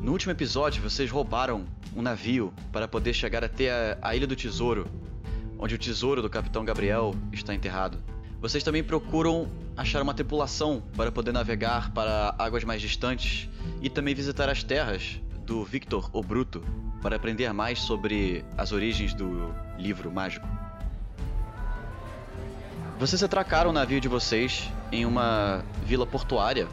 No último episódio, vocês roubaram um navio para poder chegar até a, a Ilha do Tesouro, onde o tesouro do Capitão Gabriel está enterrado. Vocês também procuram achar uma tripulação para poder navegar para águas mais distantes e também visitar as terras do Victor o Bruto para aprender mais sobre as origens do livro mágico. Vocês atracaram o navio de vocês em uma vila portuária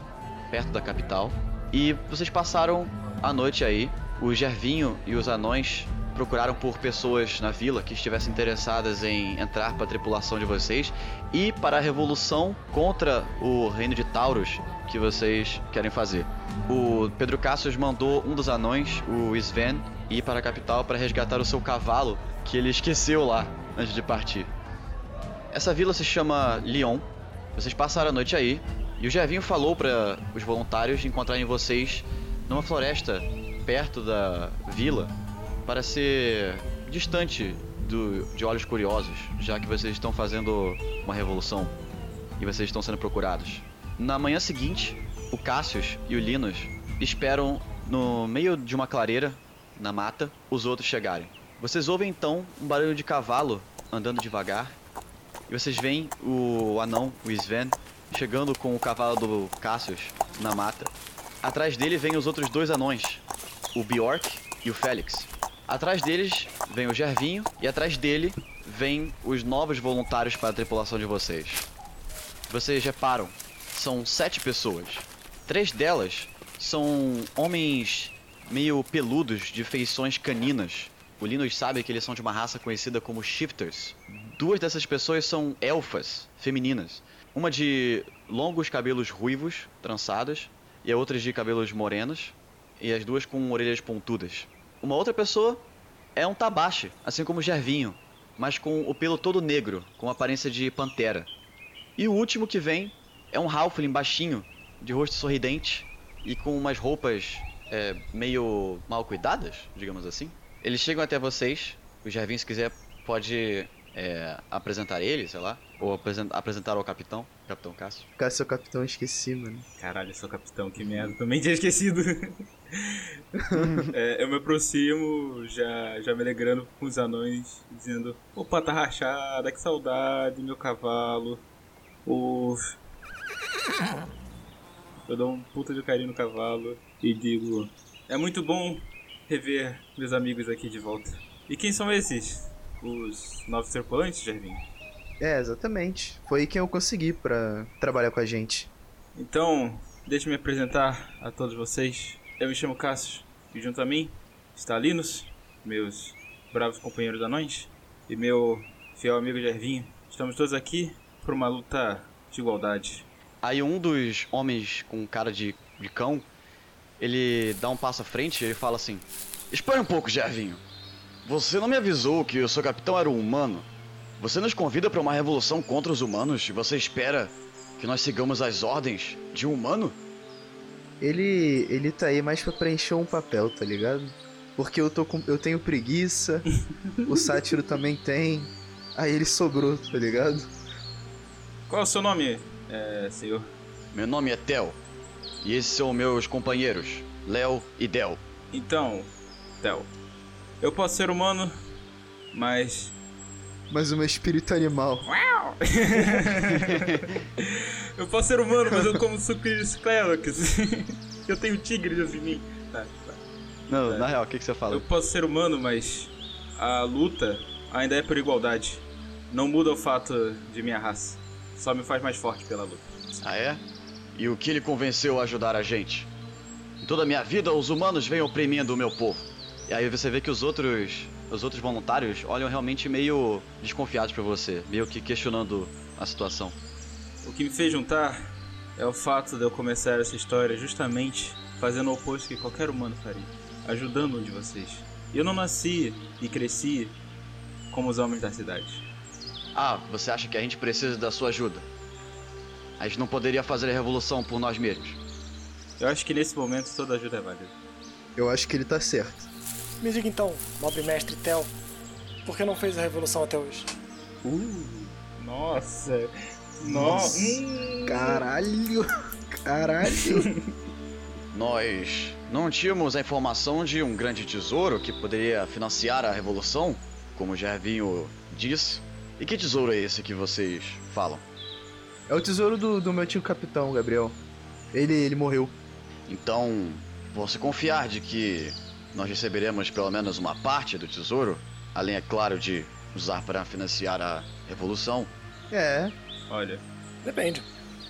perto da capital e vocês passaram a noite aí. O Gervinho e os anões procuraram por pessoas na vila que estivessem interessadas em entrar para a tripulação de vocês e para a revolução contra o reino de Taurus que vocês querem fazer. O Pedro Cassius mandou um dos anões, o Sven, ir para a capital para resgatar o seu cavalo que ele esqueceu lá antes de partir. Essa vila se chama Lyon. Vocês passaram a noite aí e o Gervinho falou para os voluntários encontrarem vocês numa floresta perto da vila para ser distante do, de olhos curiosos, já que vocês estão fazendo uma revolução e vocês estão sendo procurados. Na manhã seguinte, o Cassius e o Linus esperam no meio de uma clareira, na mata, os outros chegarem. Vocês ouvem então um barulho de cavalo andando devagar e vocês veem o anão, o Sven, chegando com o cavalo do Cassius na mata. Atrás dele vem os outros dois anões, o Bjork e o Félix. Atrás deles vem o Gervinho e atrás dele vem os novos voluntários para a tripulação de vocês. Vocês reparam, são sete pessoas. Três delas são homens meio peludos de feições caninas. O Linus sabe que eles são de uma raça conhecida como Shifters. Duas dessas pessoas são elfas femininas. Uma de longos cabelos ruivos, trançados, e a outra de cabelos morenos, e as duas com orelhas pontudas. Uma outra pessoa é um tabache, assim como o Gervinho, mas com o pelo todo negro, com aparência de pantera. E o último que vem é um Halfling baixinho, de rosto sorridente e com umas roupas é, meio mal cuidadas, digamos assim. Eles chegam até vocês, o Gervinho, se quiser, pode é, apresentar ele, sei lá, ou apresentar ao capitão, capitão Cássio. Cássio é o capitão, esqueci, mano. Caralho, eu sou capitão, que merda, também tinha esquecido. é, eu me aproximo, já, já me alegrando com os anões, dizendo: Opa, tá rachada, que saudade, meu cavalo. Uf. Eu dou um puta de carinho no cavalo e digo: É muito bom rever meus amigos aqui de volta. E quem são esses? Os novos tripulantes, Jervinho? É, exatamente. Foi quem eu consegui para trabalhar com a gente. Então, deixe me apresentar a todos vocês. Eu me chamo Cassius e junto a mim está Linus, meus bravos companheiros anões, e meu fiel amigo Jervinho. Estamos todos aqui por uma luta de igualdade. Aí um dos homens com cara de, de cão, ele dá um passo à frente e ele fala assim: Espere um pouco, Jervinho. Você não me avisou que o seu capitão era um humano. Você nos convida para uma revolução contra os humanos e você espera que nós sigamos as ordens de um humano? Ele ele tá aí mais para preencher um papel, tá ligado? Porque eu tô com, eu tenho preguiça, o sátiro também tem. Aí ele sobrou, tá ligado? Qual é o seu nome, é, senhor? Meu nome é Tel. E esses são meus companheiros, Léo e Del. Então, Tel, eu posso ser humano, mas. Mas o meu espírito é animal. eu posso ser humano, mas eu como suco de Sclerox. eu tenho tigres em mim. Tá, tá. Não, tá. na real, o que, que você fala? Eu posso ser humano, mas a luta ainda é por igualdade. Não muda o fato de minha raça. Só me faz mais forte pela luta. Ah, é? E o que lhe convenceu a ajudar a gente? Em toda a minha vida, os humanos vêm oprimindo o meu povo. E aí você vê que os outros, os outros voluntários olham realmente meio desconfiados para você, meio que questionando a situação. O que me fez juntar é o fato de eu começar essa história justamente fazendo o oposto que qualquer humano faria, ajudando um de vocês. Eu não nasci e cresci como os homens da cidade. Ah, você acha que a gente precisa da sua ajuda? A gente não poderia fazer a revolução por nós mesmos. Eu acho que nesse momento toda ajuda é válida. Eu acho que ele tá certo. Me diga então, nobre mestre Tel, por que não fez a revolução até hoje? Uh, nossa. Nossa. Hum. Caralho. Caralho. Nós não tínhamos a informação de um grande tesouro que poderia financiar a revolução, como o Gervinho disse. E que tesouro é esse que vocês falam? É o tesouro do, do meu tio capitão, Gabriel. Ele, ele morreu. Então, posso confiar de que nós receberemos pelo menos uma parte do tesouro, além, é claro, de usar para financiar a revolução. É, Olha, Depende.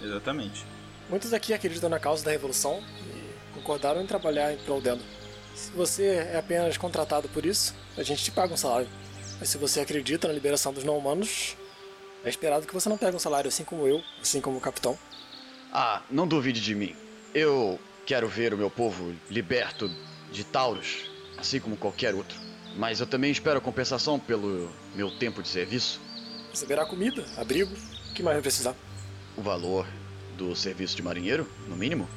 exatamente. Muitos aqui acreditam na causa da revolução e concordaram em trabalhar em prol dela. Se você é apenas contratado por isso, a gente te paga um salário. Mas se você acredita na liberação dos não-humanos, é esperado que você não pegue um salário assim como eu, assim como o capitão. Ah, não duvide de mim. Eu quero ver o meu povo liberto de Taurus, assim como qualquer outro. Mas eu também espero compensação pelo meu tempo de serviço. Receberá comida, abrigo, o que mais vai precisar? O valor do serviço de marinheiro, no mínimo.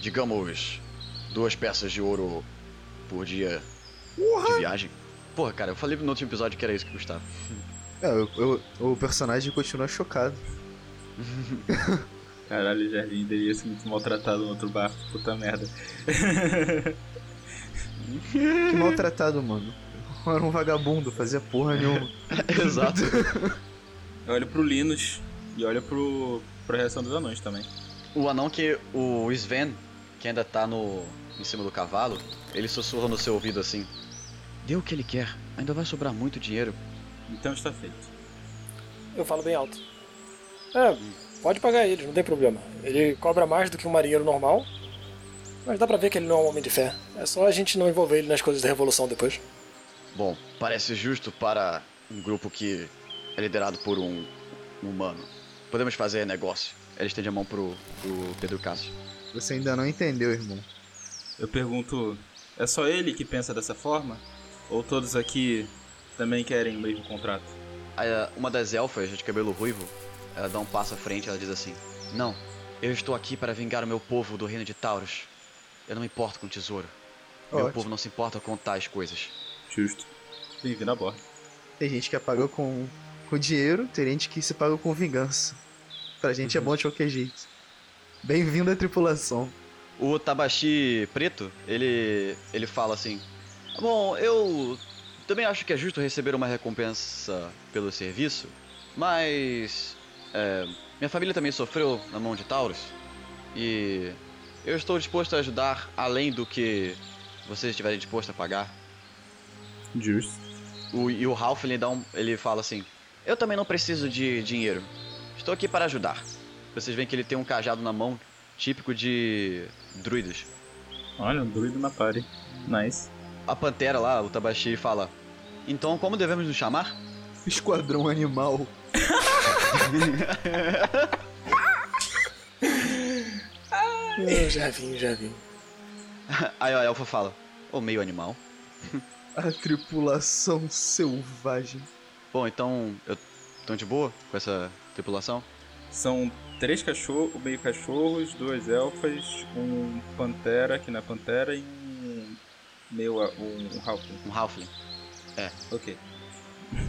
Digamos, duas peças de ouro por dia de viagem. Porra, cara, eu falei no último episódio que era isso que custava. é eu- eu- o personagem continua chocado. Caralho, o Jardim deveria ser muito maltratado no outro barco, puta merda. Que maltratado, mano. Eu Era um vagabundo, fazia porra nenhuma. Exato. Eu olho pro Linus e olho pro, pra reação dos anões também. O anão que. O Sven, que ainda tá no. em cima do cavalo, ele sussurra no seu ouvido assim. Dê o que ele quer, ainda vai sobrar muito dinheiro. Então está feito. Eu falo bem alto. É, pode pagar ele, não tem problema. Ele cobra mais do que um marinheiro normal, mas dá pra ver que ele não é um homem de fé. É só a gente não envolver ele nas coisas da revolução depois. Bom, parece justo para um grupo que é liderado por um humano. Podemos fazer negócio. Ele estende a mão pro, pro Pedro Cássio. Você ainda não entendeu, irmão. Eu pergunto, é só ele que pensa dessa forma? Ou todos aqui também querem o mesmo contrato? Ah, uma das elfas de cabelo ruivo, ela dá um passo à frente e ela diz assim: Não, eu estou aqui para vingar o meu povo do reino de Taurus. Eu não me importo com tesouro. Meu Ótimo. povo não se importa com tais coisas. Justo. Bem-vindo a bordo. Tem gente que paga com, com dinheiro, tem gente que se paga com vingança. Pra gente é bom de qualquer jeito. Bem-vindo à tripulação. O Tabashi preto, ele ele fala assim: Bom, eu também acho que é justo receber uma recompensa pelo serviço, mas é, minha família também sofreu na mão de Taurus e eu estou disposto a ajudar além do que vocês estiverem dispostos a pagar. Justo. O, e o Ralph ele dá um, ele fala assim: Eu também não preciso de dinheiro. Estou aqui para ajudar. Vocês veem que ele tem um cajado na mão, típico de druidas. Olha, um druido na party. Nice. A pantera lá, o Tabashi, fala: Então como devemos nos chamar? Esquadrão animal. Eu já vim, já vim. Aí a elfa fala: Ô meio animal. A tripulação selvagem. Bom, então eu tô de boa com essa tripulação? São três cachorros, meio cachorros, duas elfas, um pantera, que não é pantera, e um a- um, um halfling. Um Halfling. Ok.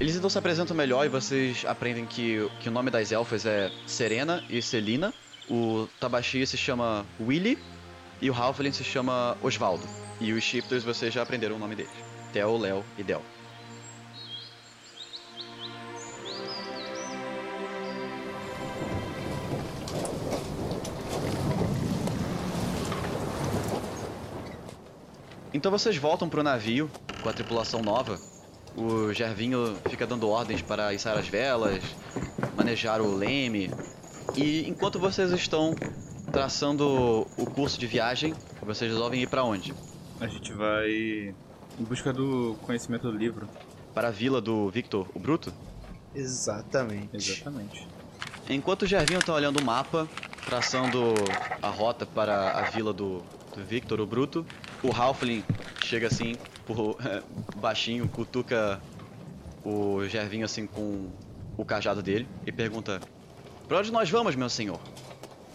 Eles então se apresentam melhor e vocês aprendem que, que o nome das elfas é Serena e Celina. O Tabashi se chama Willy e o Halfling se chama Osvaldo. E os Shifters vocês já aprenderam o nome deles. Theo, Léo e Del. Então vocês voltam pro navio com a tripulação nova. O Gervinho fica dando ordens para içar as velas, manejar o leme. E enquanto vocês estão traçando o curso de viagem, vocês resolvem ir para onde? A gente vai em busca do conhecimento do livro. Para a vila do Victor, o Bruto? Exatamente. Exatamente. Enquanto o Gervinho tá olhando o mapa, traçando a rota para a vila do, do Victor, o Bruto, o Halfling chega assim, por, baixinho, cutuca o Gervinho assim com o cajado dele e pergunta: Pra onde nós vamos, meu senhor?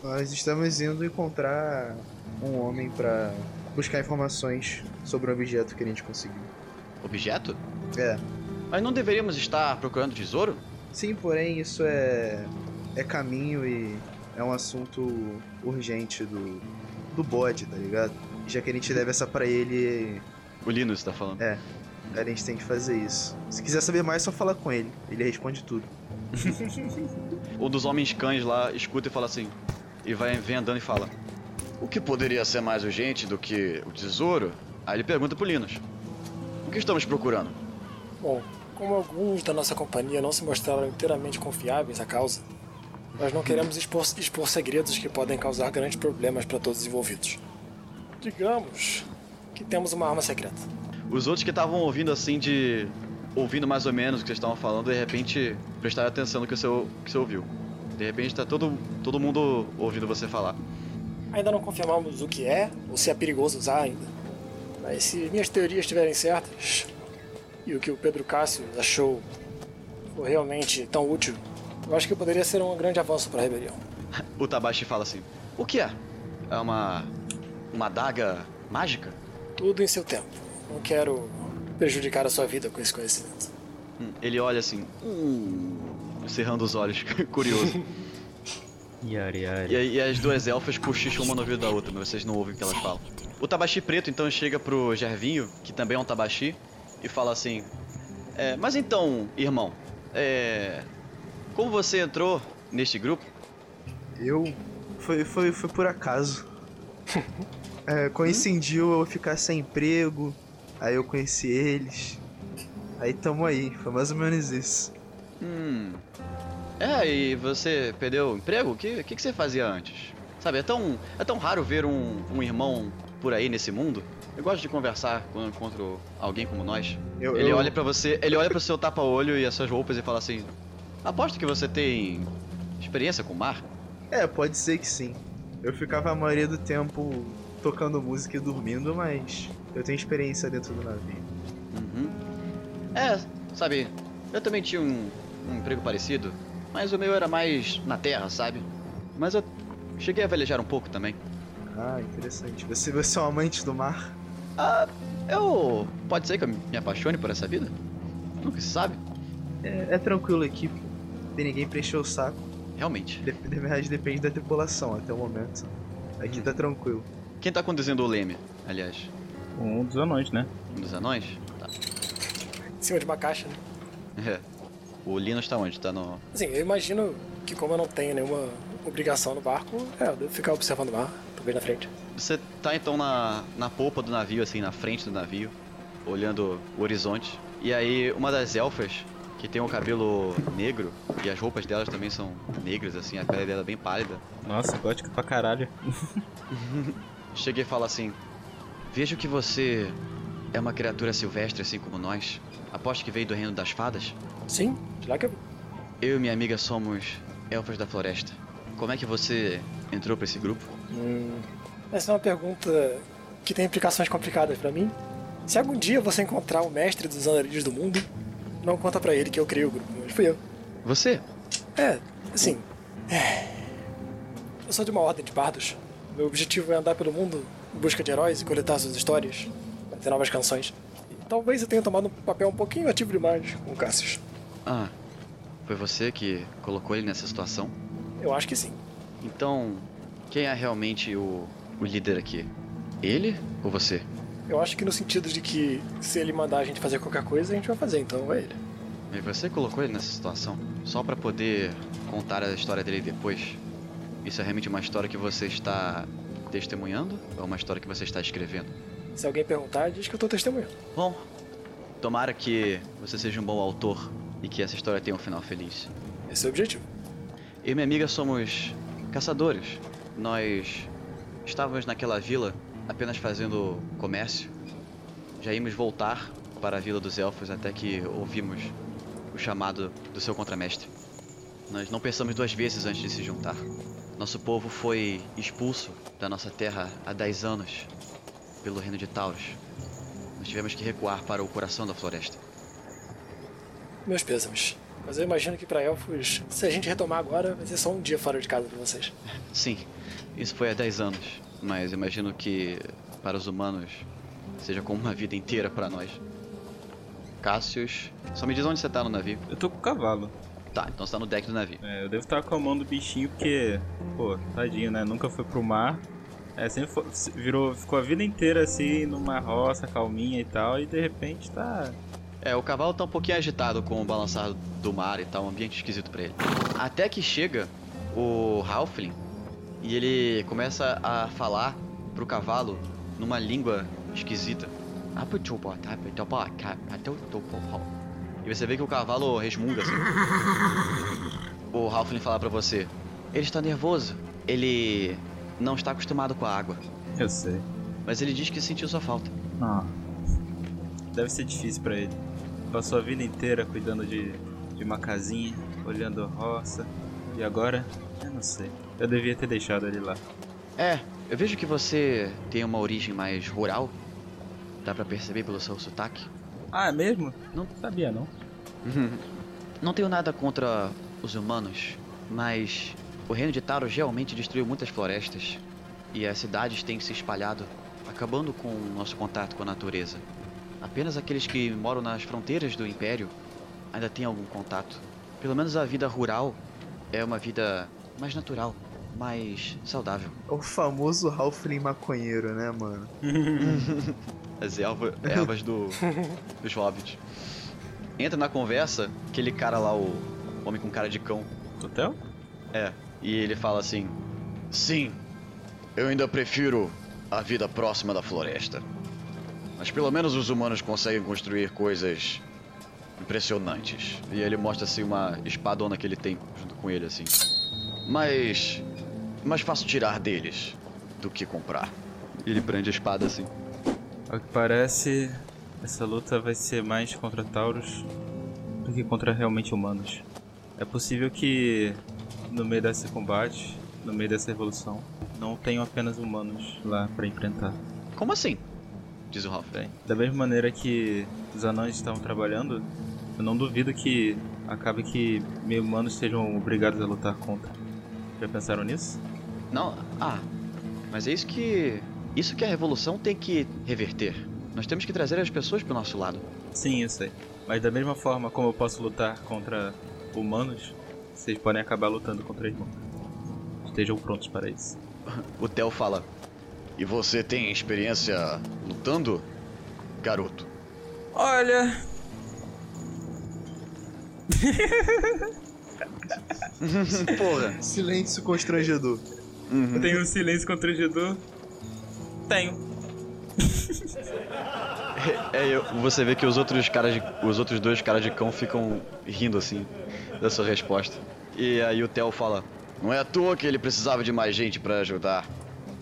Nós estamos indo encontrar um homem pra buscar informações sobre o objeto que a gente conseguiu. Objeto? É. Mas não deveríamos estar procurando tesouro? Sim, porém isso é é caminho e é um assunto urgente do do bode, tá ligado? Já que a gente deve essa pra ele, O Linus tá falando. É. a gente tem que fazer isso. Se quiser saber mais, só falar com ele. Ele responde tudo. Um dos homens cães lá escuta e fala assim. E vai vem andando e fala. O que poderia ser mais urgente do que o tesouro? Aí ele pergunta pro Linus. O que estamos procurando? Bom, como alguns da nossa companhia não se mostraram inteiramente confiáveis à causa, nós não queremos expor, expor segredos que podem causar grandes problemas para todos os envolvidos. Digamos que temos uma arma secreta. Os outros que estavam ouvindo assim de. Ouvindo mais ou menos o que vocês estavam falando, de repente prestaram atenção no que você, que você ouviu. De repente tá todo, todo mundo ouvindo você falar. Ainda não confirmamos o que é ou se é perigoso usar ainda. Mas se minhas teorias estiverem certas e o que o Pedro Cássio achou for realmente tão útil, eu acho que poderia ser um grande avanço para a rebelião. O Tabashi fala assim: O que é? É uma. uma adaga mágica? Tudo em seu tempo. Não quero prejudicar a sua vida com esse conhecimento. Hum, Ele olha assim, hum, cerrando os olhos, curioso. Yari, yari. E, e as duas elfas cochicham uma no ouvido da outra, mas vocês não ouvem o que elas falam. O Tabashi preto então chega pro Gervinho, que também é um Tabashi, e fala assim: "É, Mas então, irmão, é. Como você entrou neste grupo? Eu. Foi, foi, foi por acaso. É, coincidiu eu ficar sem emprego. Aí eu conheci eles. Aí tamo aí. Foi mais ou menos isso. Hum. É, e você perdeu o emprego? O que, que, que você fazia antes? Sabe, é tão, é tão raro ver um, um irmão por aí nesse mundo. Eu gosto de conversar quando eu encontro alguém como nós. Eu, Ele eu- olha pra você, ele olha pro seu tapa-olho e as suas roupas e fala assim: Aposto que você tem experiência com o mar? É, pode ser que sim. Eu ficava a maioria do tempo tocando música e dormindo, mas eu tenho experiência dentro do navio. Uhum. É, sabe, eu também tinha um, um emprego parecido, mas o meu era mais na terra, sabe? Mas eu cheguei a velejar um pouco também. Ah, interessante. Você, você é um amante do mar? Ah, eu. Pode ser que eu me apaixone por essa vida? Nunca se sabe. É, é tranquilo aqui, pô. Tem ninguém pra encher o saco. Realmente. Dep na verdade, depende da tripulação até o momento. Aqui tá tranquilo. Quem tá conduzindo o leme, aliás? Um dos anões, né? Um dos anões? Tá. Em cima de uma caixa, né? É. O Linus tá onde? Tá no. Assim, eu imagino que como eu não tenho nenhuma obrigação no barco, é, eu devo ficar observando o mar, talvez na frente. Você tá então na, na polpa do navio, assim, na frente do navio, olhando o horizonte. E aí, uma das elfas, que tem o cabelo negro, e as roupas delas também são negras, assim, a pele dela é bem pálida, Nossa, gótica pra caralho. chega e fala assim: Vejo que você é uma criatura silvestre, assim como nós. Aposto que veio do reino das fadas. Sim, de lá que eu... Eu e minha amiga somos elfas da floresta. Como é que você entrou pra esse grupo? Hum, essa é uma pergunta que tem implicações complicadas pra mim. Se algum dia você encontrar o mestre dos andarilhos do mundo, não conta pra ele que eu criei o grupo, mas fui eu. Você? É, assim. é. Eu sou de uma ordem de bardos. Meu objetivo é andar pelo mundo busca de heróis e coletar suas histórias, fazer novas canções. E talvez eu tenha tomado um papel um pouquinho ativo demais com o Cassius. Ah, foi você que colocou ele nessa situação? Eu acho que sim. Então, quem é realmente o, o líder aqui? Ele ou você? Eu acho que no sentido de que se ele mandar a gente fazer qualquer coisa, a gente vai fazer, então é ele. E você colocou ele nessa situação só pra poder contar a história dele depois? Isso é realmente uma história que você está testemunhando ou é uma história que você está escrevendo? Se alguém perguntar, diz que eu tô testemunhando. Bom, tomara que você seja um bom autor e que essa história tenha um final feliz. Esse é o objetivo. Eu e minha amiga somos caçadores. Nós estávamos naquela vila apenas fazendo comércio. Já íamos voltar para a vila dos elfos até que ouvimos o chamado do seu contramestre. Nós não pensamos duas vezes antes de se juntar. Nosso povo foi expulso da nossa terra há 10 anos pelo reino de Taurus. Nós tivemos que recuar para o coração da floresta. Meus pêsames. Mas eu imagino que pra elfos, se a gente retomar agora, vai ser só um dia fora de casa pra vocês. Sim, isso foi há 10 anos, mas imagino que para os humanos seja como uma vida inteira para nós. Cassius, só me diz onde você tá no navio. Eu tô com o cavalo. Tá, então você tá no deck do navio. É, eu devo estar com a mão do bichinho porque, pô, tadinho, né? Nunca foi pro mar. É, sempre fo- virou, ficou a vida inteira assim, numa roça, calminha e tal, e de repente tá. É, o cavalo tá um pouquinho agitado com o balançar do mar e tal, um ambiente esquisito pra ele. Até que chega o Halfling e ele começa a falar pro cavalo numa língua esquisita. E você vê que o cavalo resmunga assim. O Halfling fala pra você: Ele está nervoso, ele não está acostumado com a água, Eu sei. mas ele diz que sentiu sua falta. Ah. Deve ser difícil pra ele. Passou a vida inteira cuidando de, de uma casinha, olhando a roça. E agora? Eu não sei. Eu devia ter deixado ele lá. É, eu vejo que você tem uma origem mais rural. Dá pra perceber pelo seu sotaque. Ah, é mesmo? Não. sabia não. Não tenho nada contra os humanos, mas o reino de Taros realmente destruiu muitas florestas e as cidades têm se espalhado, acabando com o nosso contato com a natureza. Apenas aqueles que moram nas fronteiras do império ainda têm algum contato. Pelo menos a vida rural é uma vida mais natural, mais saudável. É o famoso Halfling maconheiro, né, mano? As erva- ervas do, dos hobbits. Entra na conversa aquele cara lá, o homem com cara de cão. Hotel? É, e ele fala assim: Sim, eu ainda prefiro a vida próxima da floresta. Mas pelo menos os humanos conseguem construir coisas impressionantes. E ele mostra assim uma espadona que ele tem junto com ele assim. Mas mais fácil tirar deles do que comprar. Ele prende a espada assim. Ao que parece, essa luta vai ser mais contra Taurus do que contra realmente humanos. É possível que no meio desse combate, no meio dessa revolução, não tenham apenas humanos lá pra enfrentar. Como assim? Diz o Ralph. Bem, da mesma maneira que os anões estavam trabalhando, eu não duvido que acabe que meio humanos sejam obrigados a lutar contra. Já pensaram nisso? Não, ah, mas é isso que. Isso que a revolução tem que reverter. Nós temos que trazer as pessoas pro nosso lado. Sim, eu sei. Mas da mesma forma como eu posso lutar contra humanos, vocês podem acabar lutando contra irmãos. Estejam prontos para isso. O Theo fala: E você tem experiência lutando, garoto? Olha, Porra. Silêncio constrangedor. eu tenho um silêncio constrangedor. Tenho. É, eu- você vê que os outros caras, de- os outros dois caras de cão ficam rindo assim da sua resposta. E aí o Theo fala: Não é à toa que ele precisava de mais gente pra ajudar.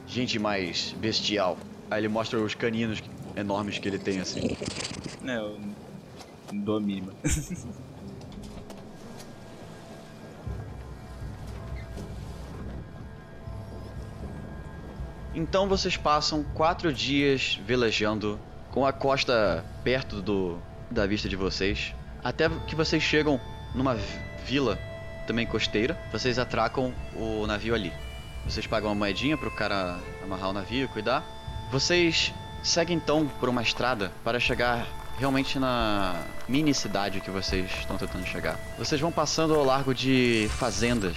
Gente mais bestial. Aí ele mostra os caninos enormes que ele tem assim. É, eu não dou a mínima. Então vocês passam quatro dias velejando com a costa perto do da vista de vocês, até que vocês chegam numa vi- vila também costeira. Vocês atracam o navio ali. Vocês pagam uma moedinha pro cara amarrar o navio e cuidar. Vocês seguem então por uma estrada para chegar realmente na mini cidade que vocês estão tentando chegar. Vocês vão passando ao largo de fazendas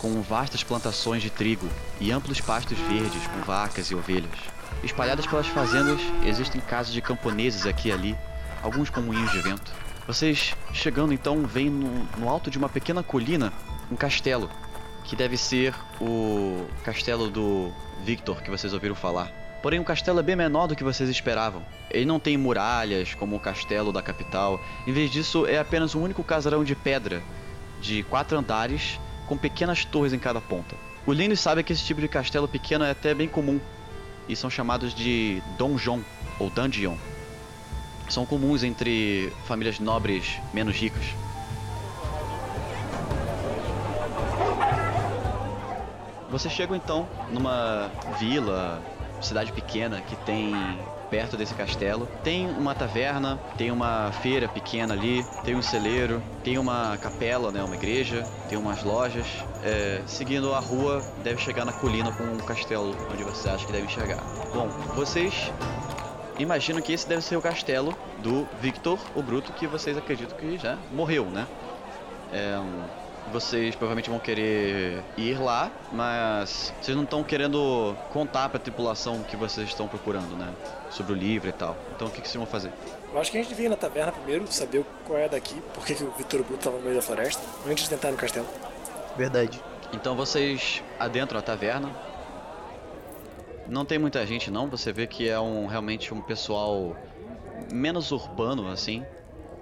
com vastas plantações de trigo e amplos pastos verdes com vacas e ovelhas. Espalhadas pelas fazendas existem casas de camponeses aqui e ali, alguns com moinhos de vento. Vocês chegando então veem no, no alto de uma pequena colina um castelo, que deve ser o castelo do Victor que vocês ouviram falar. Porém, o castelo é bem menor do que vocês esperavam. Ele não tem muralhas como o castelo da capital. Em vez disso, é apenas um único casarão de pedra de quatro andares com pequenas torres em cada ponta. O Linus sabe que esse tipo de castelo pequeno é até bem comum e são chamados de donjon ou dungeon. São comuns entre famílias nobres menos ricas. Vocês chegam então numa vila, cidade pequena que tem perto desse castelo. Tem uma taverna, tem uma feira pequena ali, tem um celeiro, tem uma capela, né, uma igreja, tem umas lojas. É, seguindo a rua, deve chegar na colina com o castelo onde vocês acham que devem chegar. Bom, vocês imaginam que esse deve ser o castelo do Victor, o Bruto, que vocês acreditam que já morreu, né? É, um, vocês provavelmente vão querer ir lá, mas vocês não estão querendo contar pra tripulação o que vocês estão procurando, né? Sobre o livro e tal. Então o que, que vocês vão fazer? Eu acho que a gente devia ir na taverna primeiro, saber qual é daqui, por que, que o Vitor Bruto tava no meio da floresta, antes de tentar ir no castelo. Verdade. Então vocês adentram a taverna. Não tem muita gente não, você vê que é um realmente um pessoal menos urbano assim.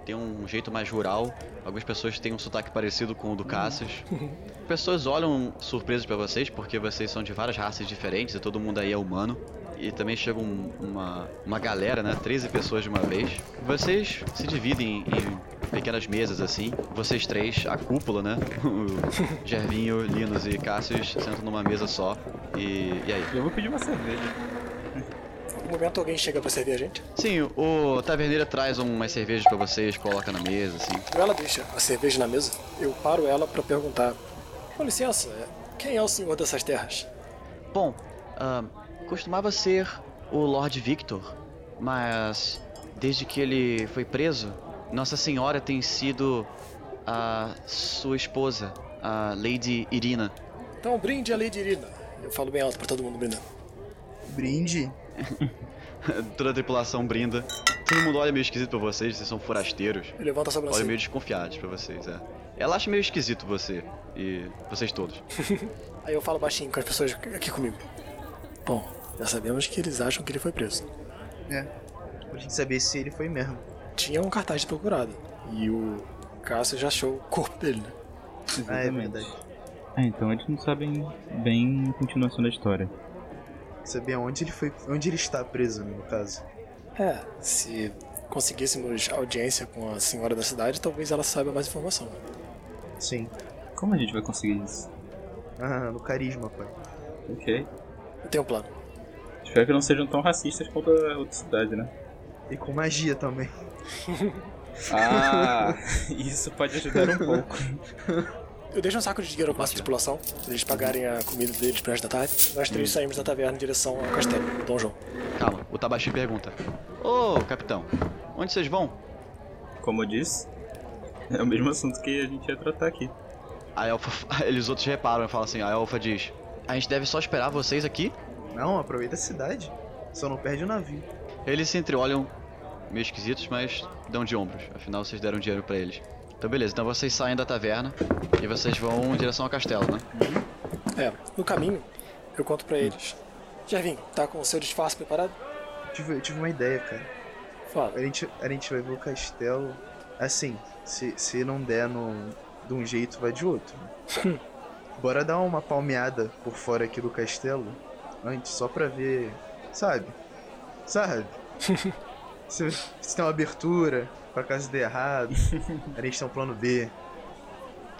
Tem um jeito mais rural. Algumas pessoas têm um sotaque parecido com o do Cassius. Pessoas olham surpresas pra vocês porque vocês são de várias raças diferentes e todo mundo aí é humano. E também chega um- uma, uma galera, né? 13 pessoas de uma vez. Vocês se dividem em pequenas mesas assim. Vocês três, a cúpula, né? O Gervinho, Linus e Cassius sentam numa mesa só. E, e aí? Eu vou pedir uma cerveja. Algum momento alguém chega pra servir a gente. Sim, o taverneiro traz umas cervejas pra vocês, coloca na mesa, assim. Quando ela deixa a cerveja na mesa, eu paro ela pra perguntar: Com licença, quem é o senhor dessas terras? Bom, ah, costumava ser o Lord Victor, mas desde que ele foi preso, Nossa Senhora tem sido a sua esposa, a Lady Irina. Então brinde a Lady Irina. Eu falo bem alto pra todo mundo brindar. Brinde. Toda a tripulação brinda. Todo mundo olha meio esquisito pra vocês, vocês são forasteiros. Eu levanto a Olha sobrancelha. meio desconfiados pra vocês, é. Ela acha meio esquisito você e vocês todos. Aí eu falo baixinho com as pessoas aqui comigo. Bom, já sabemos que eles acham que ele foi preso. É. Pra gente saber se ele foi mesmo. Tinha um cartaz de procurado. E o Cássio já achou o corpo dele, né? Ah, é verdade. É, então eles não sabem bem a continuação da história. Saber onde ele foi. Onde ele está preso, no caso. É, se conseguíssemos audiência com a senhora da cidade, talvez ela saiba mais informação. Sim. Como a gente vai conseguir isso? Ah, no carisma, pai. Ok. Eu tenho um plano. Espero que não sejam tão racistas quanto a outra cidade, né? E com magia também. Ah, isso pode ajudar um pouco. Eu deixo um saco de dinheiro com a nossa tripulação, pra eles pagarem a comida deles pro resto da tarde. Nós três saímos da taverna em direção ao castelo, Dom João. Calma, o Tabaxi pergunta: Ô, capitão, onde vocês vão? Como eu disse, é o mesmo assunto que a gente ia tratar aqui. A Elfa, eles outros reparam e falam assim: a Elfa diz: A gente deve só esperar vocês aqui? Não, aproveita a cidade. Só não perde o navio. Eles se entreolham meio esquisitos, mas dão de ombros. Afinal, vocês deram dinheiro pra eles. Então, beleza. Então vocês saem da taverna e vocês vão em direção ao castelo, né? É, no caminho, eu conto pra eles. Jervin, tá com o seu disfarce preparado? Tive, eu tive uma ideia, cara. Fala. A gente, a gente vai ver o castelo. Assim, se, se não der no, de um jeito, vai de outro. Bora dar uma palmeada por fora aqui do castelo antes, só pra ver. Sabe? Sabe? se, se tem uma abertura, pra caso dê errado, a gente tem um plano B.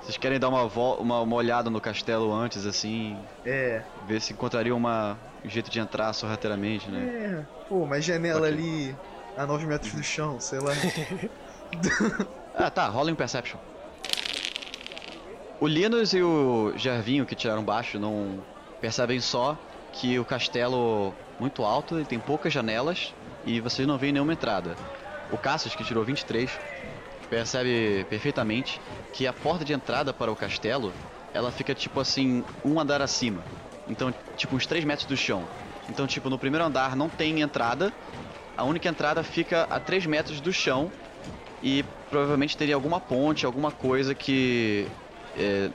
Vocês querem dar uma, uma, uma olhada no castelo antes, assim, É, ver se encontrariam uma, um jeito de entrar sorrateiramente, né? é. Pô, uma janela ali a 9 metros do chão, sei lá. Ah, tá, rola em Perception. O Linus e o Gervinho, que tiraram baixo, não percebem só que o castelo muito alto, ele tem poucas janelas e vocês não veem nenhuma entrada. O Cassius, que tirou 23, percebe perfeitamente que a porta de entrada para o castelo, ela fica tipo assim, um andar acima. Então, tipo, uns 3 metros do chão. Então, tipo, no primeiro andar não tem entrada, a única entrada fica a 3 metros do chão e provavelmente teria alguma ponte, alguma coisa que é,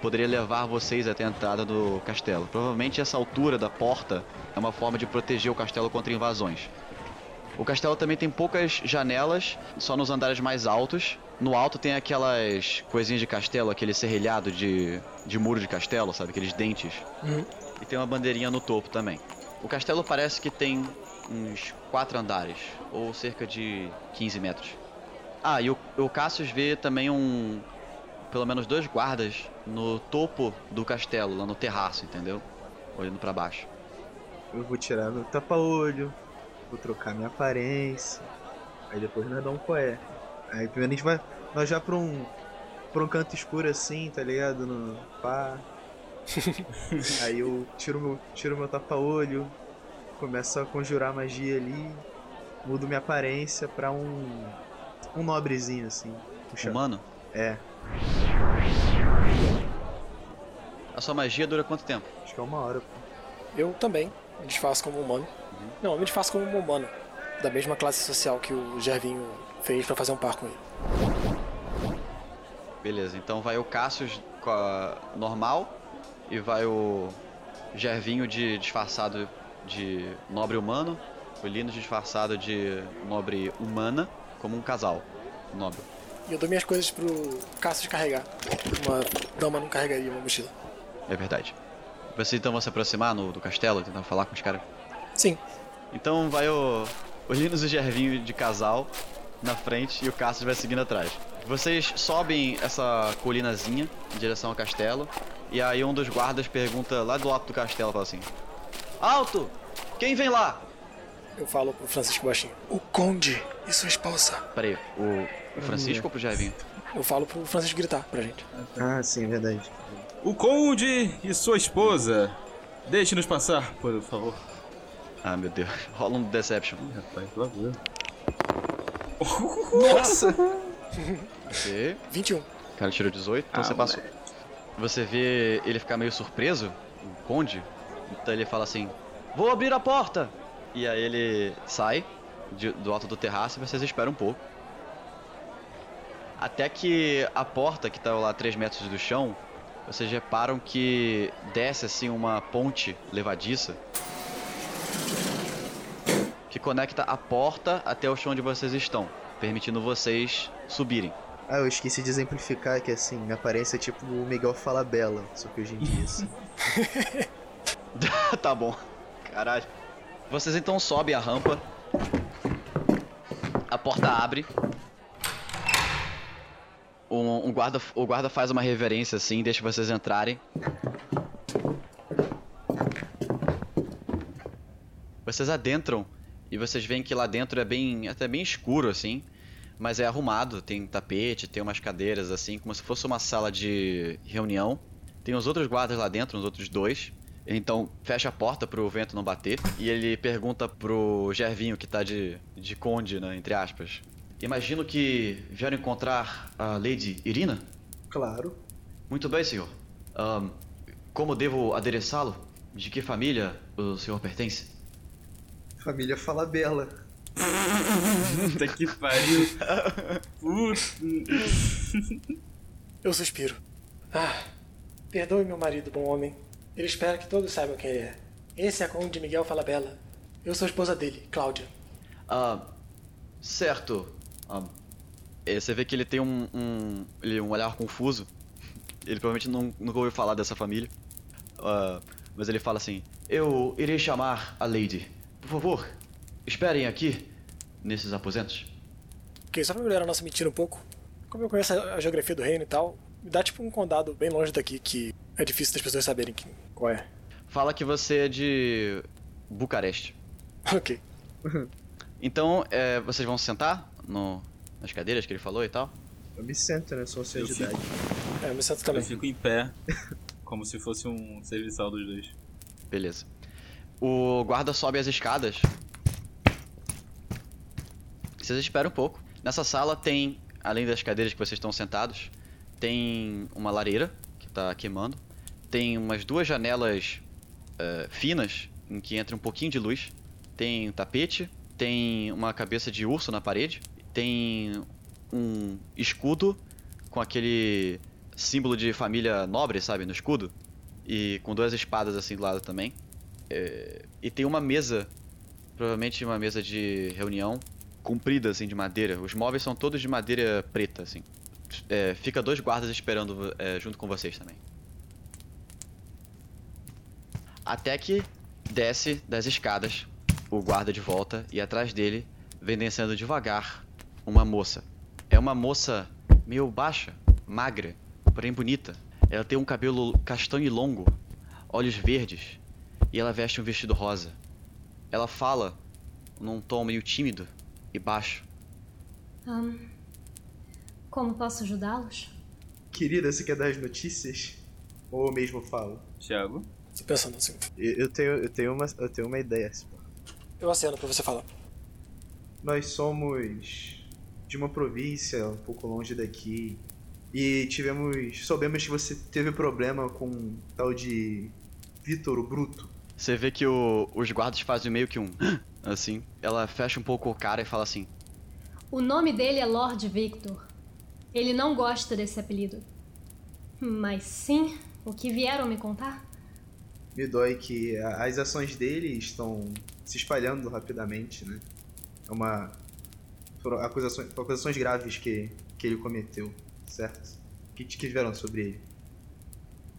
poderia levar vocês até a entrada do castelo. Provavelmente essa altura da porta é uma forma de proteger o castelo contra invasões. O castelo também tem poucas janelas, só nos andares mais altos. No alto tem aquelas coisinhas de castelo, aquele serrilhado de, de muro de castelo, sabe? Aqueles dentes. Uhum. E tem uma bandeirinha no topo também. O castelo parece que tem uns quatro andares, ou cerca de 15 metros. Ah, e o, o Cassius vê também um. Pelo menos dois guardas no topo do castelo, lá no terraço, entendeu? Olhando pra baixo. Eu vou tirar meu tapa-olho, vou trocar minha aparência. Aí depois nós dá um coé. Aí primeiro a gente vai. Nós já pra um. pra um canto escuro assim, tá ligado? No. pá. Aí eu tiro meu, tiro meu tapa-olho, começo a conjurar magia ali, mudo minha aparência pra um. um nobrezinho assim. Puxa. Humano? É. A sua magia dura quanto tempo? Acho que é uma hora. Eu também me disfarço como humano. Não, eu me disfarço como um humano. Da mesma classe social que o Gervinho fez pra fazer um par com ele. Beleza, então vai o Cassius com a normal e vai o Gervinho de disfarçado de nobre humano, o Linus disfarçado de nobre humana, como um casal nobre. E eu dou minhas coisas pro Cassius carregar. Uma dama não carregaria uma mochila. É verdade. Vocês então vão se aproximar no, do castelo, tentar falar com os caras? Sim, Então vai o, o Linus e o Gervinho de casal na frente e o Cassius vai seguindo atrás. Vocês sobem essa colinazinha em direção ao castelo e aí um dos guardas pergunta lá do alto do castelo, fala assim: Alto! Quem vem lá? eu falo pro Francisco baixinho. O Conde e sua esposa. Peraí, o, o Francisco ou pro Gervinho? Eu falo pro Francisco gritar pra gente. Ah, sim, é verdade. O conde e sua esposa. Deixe-nos passar, por favor. Ah, meu Deus. Rola um Deception. Ih, rapaz, lá vou eu. Nossa! Você. 21. O cara tirou 18, então Ah, você passou. Você vê ele ficar meio surpreso, o conde. Então ele fala assim: Vou abrir a porta! E aí ele sai de- do alto do terraço e vocês esperam um pouco. Até que a porta, que tá lá a 3 metros do chão, vocês reparam que desce assim uma ponte levadiça que conecta a porta até o chão onde vocês estão, permitindo vocês subirem. Ah, eu esqueci de exemplificar que assim, minha aparência é tipo o Miguel Falabella, só que hoje em dia, assim. tá bom. Caralho. Vocês então sobem a rampa. A porta abre. Um, um guarda, o guarda faz uma reverência assim, deixa vocês entrarem. Vocês adentram e vocês veem que lá dentro é bem até bem escuro assim, mas é arrumado, tem tapete, tem umas cadeiras assim, como se fosse uma sala de reunião. Tem os outros guardas lá dentro, os outros dois. Então fecha a porta pro vento não bater e ele pergunta pro Gervinho que tá de, de conde, né, entre aspas. Imagino que vieram encontrar a Lady Irina? Claro. Muito bem, senhor. Ahn, como devo adereçá-lo? De que família o senhor pertence? Família Falabella. Puta que pariu. Puta. Eu suspiro. Ah, perdoe meu marido, bom homem. Ele espera que todos saibam quem ele é. Esse é Conde Miguel Falabella. Eu sou a esposa dele, Cláudia. Ah, certo. Ah, é, você vê que ele tem um, um, ele- um olhar confuso. Ele provavelmente não, nunca ouviu falar dessa família. Ah, mas ele fala assim: Eu irei chamar a Lady. Por favor, esperem aqui, nesses aposentos. Ok, só pra melhorar a nossa mentira um pouco. Como eu conheço a a geografia do reino e tal, me dá tipo um condado bem longe daqui que é difícil das pessoas saberem que, qual é. Fala que você é de Bucareste. Ok. Então, é, vocês vão se sentar no, nas cadeiras que ele falou e tal? Eu me sento, né? Sou senhor Eu de idade. É, eu me sinto Eu também. fico em pé, como se fosse um serviçal dos dois. Beleza. O guarda sobe as escadas. Vocês esperam um pouco. Nessa sala tem, além das cadeiras que vocês estão sentados, tem uma lareira que tá queimando. Tem umas duas janelas eh, finas em que entra um pouquinho de luz. Tem um tapete. Tem uma cabeça de urso na parede. Tem um escudo com aquele símbolo de família nobre, sabe, no escudo. E com duas espadas assim do lado também. É, e tem uma mesa, provavelmente uma mesa de reunião, comprida assim de madeira. Os móveis são todos de madeira preta, assim. É, fica dois guardas esperando é, junto com vocês também. Até que desce das escadas o guarda de volta e atrás dele vem descendo devagar uma moça. É uma moça meio baixa, magra, porém bonita. Ela tem um cabelo castanho e longo, olhos verdes e ela veste um vestido rosa. Ela fala num tom meio tímido e baixo. Ahn, como posso ajudá-los? Querida, você quer dar as notícias? Ou eu mesmo falo? Thiago? Tô pensando assim. Eu, eu tenho, eu, tenho uma, eu tenho uma ideia. assim. Eu aceno pra você falar. Nós somos de uma província um pouco longe daqui. E tivemos. Soubemos que você teve problema com um tal de. Vitor o Bruto. Você vê que o- os guardas fazem meio que um. Assim. Ela fecha um pouco o cara e fala assim: O nome dele é Lord Victor. Ele não gosta desse apelido. Mas sim, o que vieram me contar? Me dói que as ações dele estão se espalhando rapidamente, né? É uma. Foram acusações, acusações graves que, que ele cometeu, certo? O que, que tiveram sobre ele?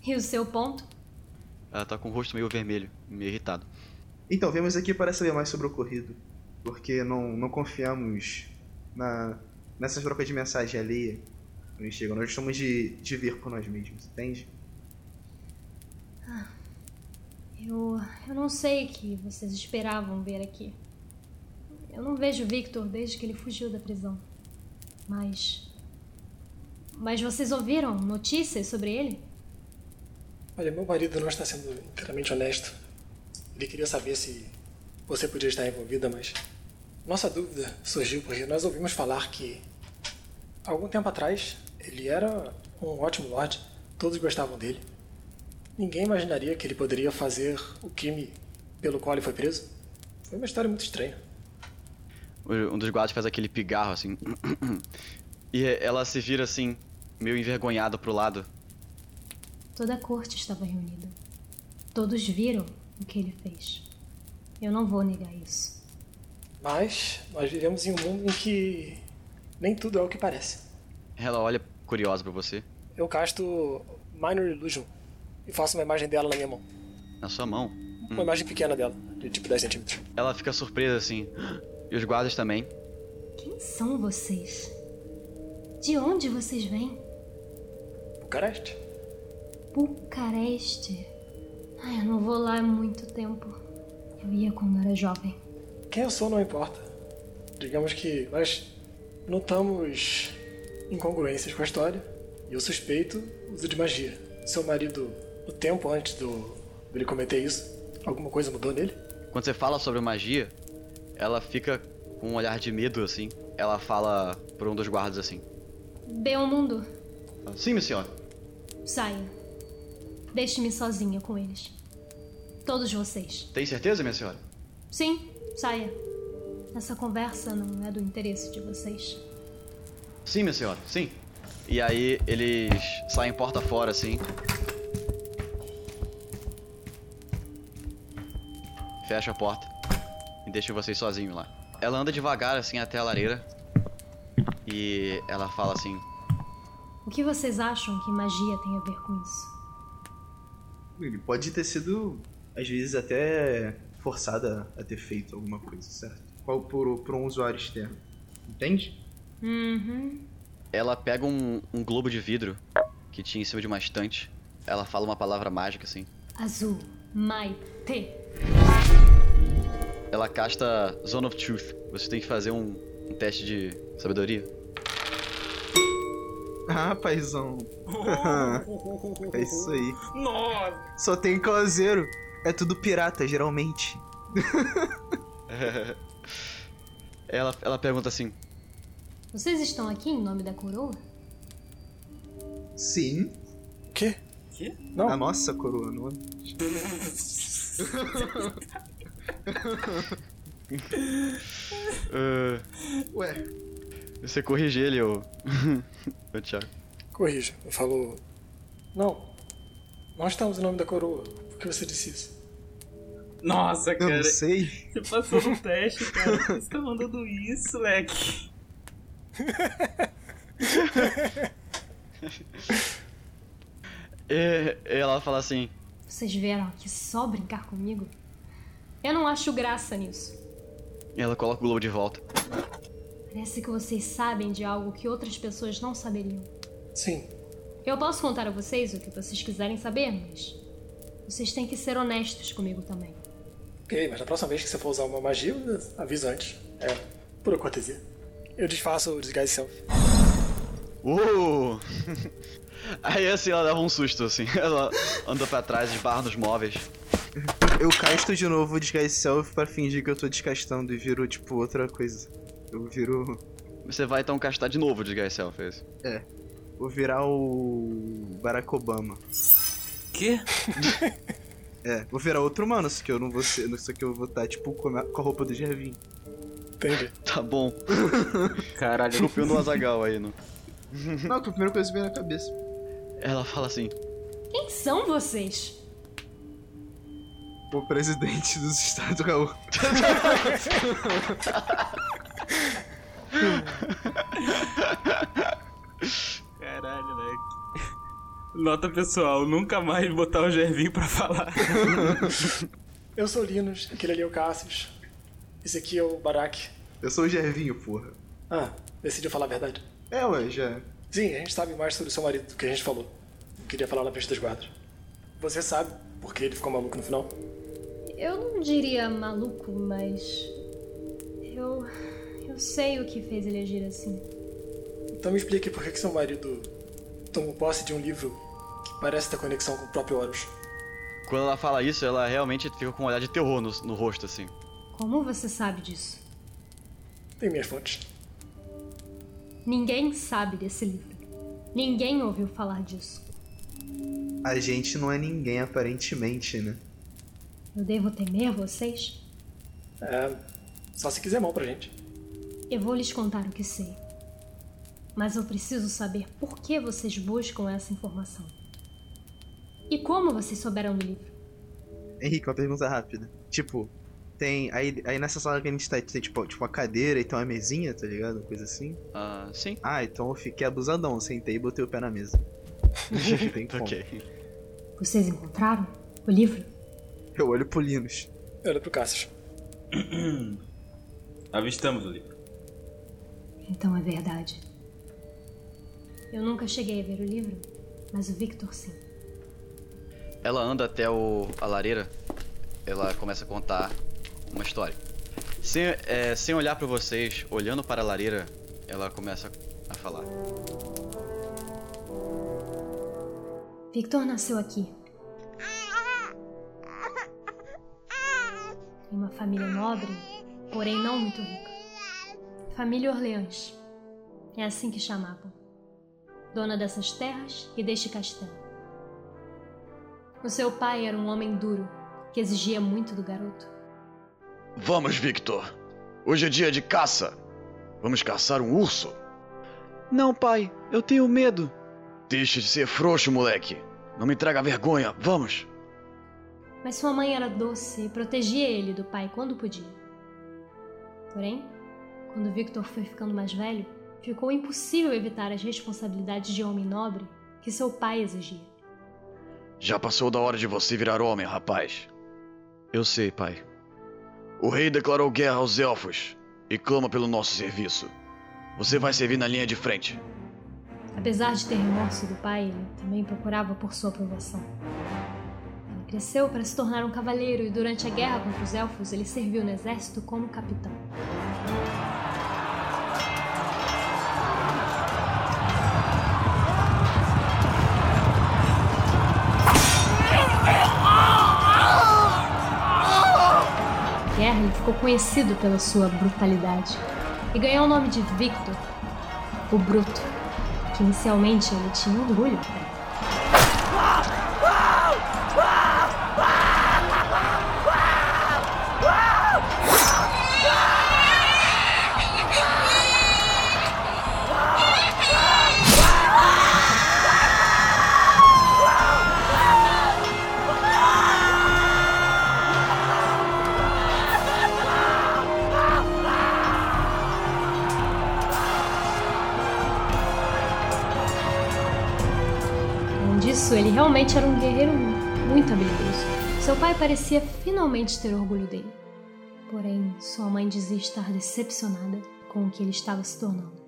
E o seu ponto? Ela tá com o rosto meio vermelho, meio irritado. Então, viemos aqui para saber mais sobre o ocorrido. Porque não, não confiamos na, nessas trocas de mensagem alheia quando chegam. Nós gostamos de, de ver por nós mesmos, entende? Eu. Eu não sei o que vocês esperavam ver aqui. Eu não vejo Victor desde que ele fugiu da prisão. Mas. Mas vocês ouviram notícias sobre ele? Olha, meu marido não está sendo inteiramente honesto. Ele queria saber se você podia estar envolvida, mas nossa dúvida surgiu porque nós ouvimos falar que algum tempo atrás ele era um ótimo lord, todos gostavam dele. Ninguém imaginaria que ele poderia fazer o crime pelo qual ele foi preso. Foi uma história muito estranha. Um dos guardas faz aquele pigarro assim. e ela se vira assim, meio envergonhada pro lado. Toda a corte estava reunida. Todos viram o que ele fez. Eu não vou negar isso. Mas nós vivemos em um mundo em que nem tudo é o que parece. Ela olha curiosa pra você. Eu casto Minor Illusion e faço uma imagem dela na minha mão. Na sua mão. Uma imagem pequena dela, de tipo 10 centímetros. Ela fica surpresa assim. E os guardas também. Quem são vocês? De onde vocês vêm? Bucareste? Bucareste. Ai, eu não vou lá há muito tempo. Eu ia quando era jovem. Quem eu sou não importa. Digamos que nós notamos incongruências com a história e eu suspeito o uso de magia. Seu marido, no tempo antes do dele cometer isso, alguma coisa mudou nele? Quando você fala sobre magia, ela fica com um olhar de medo assim. Ela fala pra um dos guardas assim. Belmundo, Sim, minha senhora. saia. Deixe-me sozinha com eles. Todos vocês. Tem certeza, minha senhora? Sim, saia. Essa conversa não é do interesse de vocês. Sim, minha senhora, sim. E aí eles saem porta fora assim. Fecha a porta e deixa vocês sozinhos lá. Ela anda devagar assim até a lareira e ela fala assim: O que vocês acham que magia tem a ver com isso? Ele pode ter sido, às vezes, até forçada a ter feito alguma coisa, certo? Qual por, por um usuário externo. Entende? Uhum. Ela pega um, um globo de vidro que tinha em cima de uma estante. Ela fala uma palavra mágica assim. Azul. Maite. Ela casta Zone of Truth. Você tem que fazer um, um teste de sabedoria. Ah, paizão. é isso aí. Nossa! Só tem causeiro. É tudo pirata, geralmente. Ela, ela pergunta assim: Vocês estão aqui em nome da coroa? Sim, quê? Que? Não. a nossa coroa, não "Ah, Ué, Você corrige ele, ô. ô Thiago. Corrija. Eu falo. Não. Nós estamos em nome da coroa. Por que você disse isso? Nossa, eu cara. não sei. Você passou no teste, cara. Por que Você tá mandando isso, leque? E ela fala assim: Vocês vieram aqui só brincar comigo? Eu não acho graça nisso. e ela coloca o globo de volta. Parece que vocês sabem de algo que outras pessoas não saberiam. Sim. Eu posso contar a vocês o que vocês quiserem saber, mas vocês têm que ser honestos comigo também. Ok, mas na próxima vez que você for usar uma magia, avisa antes. É, pura cortesia. Eu desfaço o disguise self. Uh! Aí assim ela dava um susto, assim. Ela anda pra trás, esbarra nos móveis. Eu casto de novo o Disguise Self pra fingir que eu tô descastando e viro, tipo, outra coisa. Eu viro. Você vai então castar de novo o Disguise Self, é isso? Vou virar o Barack Obama. Quê? É, vou virar outro humano, só que eu não vou ser. Só que eu vou estar, tipo, com a, com a roupa do Gervin. Entendi. Tá bom. Caralho. Cupiu no Azagal aí, não. Não, foi a primeira coisa que veio na cabeça. Ela fala assim: Quem são vocês? O presidente dos Estados Raul. Caralho, né? Nota pessoal, nunca mais botar o Gervinho pra falar. Eu sou o Linus, aquele ali é o Cassius. Esse aqui é o Barak. Eu sou o Gervinho, porra. Ah, decidiu falar a verdade. É, ué, já. Sim, a gente sabe mais sobre o seu marido do que a gente falou. Eu queria falar na frente das guardas. Você sabe por que ele ficou maluco no final? Eu não diria maluco, mas. Eu. Eu sei o que fez ele agir assim. Então me explique por que que seu marido tomou posse de um livro que parece ter conexão com o próprio Horus. Quando ela fala isso, ela realmente fica com um olhar de terror no, no rosto, assim. Como você sabe disso? Tem minhas fontes. Ninguém sabe desse livro. Ninguém ouviu falar disso. A gente não é ninguém, aparentemente, né? Eu devo temer vocês? É. Só se quiser mal pra gente. Eu vou lhes contar o que sei. Mas eu preciso saber por que vocês buscam essa informação. E como vocês souberam do livro? Henrique, uma pergunta rápida. Tipo, tem. Aí, aí nessa sala que a gente tá, tem tipo, tipo uma cadeira e tem uma mesinha, tá ligado? Uma coisa assim. Ah, sim. Ah, então eu fiquei abusadão, sentei e botei o pé na mesa. Tem como. ok. Vocês encontraram o livro? Eu olho pro Linus. Olha pro Cassius. Avistamos o livro. Então é verdade. Eu nunca cheguei a ver o livro, mas o Victor sim. Ela anda até o, a lareira. Ela começa a contar uma história. Sem, é, sem olhar pra vocês, olhando para a lareira, ela começa a falar. Victor nasceu aqui. Família nobre, porém não muito rica. Família Orleans. É assim que chamavam. Dona dessas terras e deste castelo. O seu pai era um homem duro, que exigia muito do garoto. Vamos, Victor. Hoje é dia de caça. Vamos caçar um urso. Não, pai. Eu tenho medo. Deixa de ser frouxo, moleque. Não me traga vergonha. Vamos. Mas sua mãe era doce e protegia ele do pai quando podia. Porém, quando Victor foi ficando mais velho, ficou impossível evitar as responsabilidades de homem nobre que seu pai exigia. Já passou da hora de você virar homem, rapaz. Eu sei, pai. O rei declarou guerra aos elfos e clama pelo nosso serviço. Você vai servir na linha de frente. Apesar de ter remorso do pai, ele também procurava por sua aprovação. Cresceu para se tornar um cavaleiro e durante a guerra contra os elfos ele serviu no exército como capitão. Ele ficou conhecido pela sua brutalidade e ganhou o nome de Victor, o Bruto, que inicialmente ele tinha orgulho. Parecia finalmente ter orgulho dele. Porém, sua mãe dizia estar decepcionada com o que ele estava se tornando.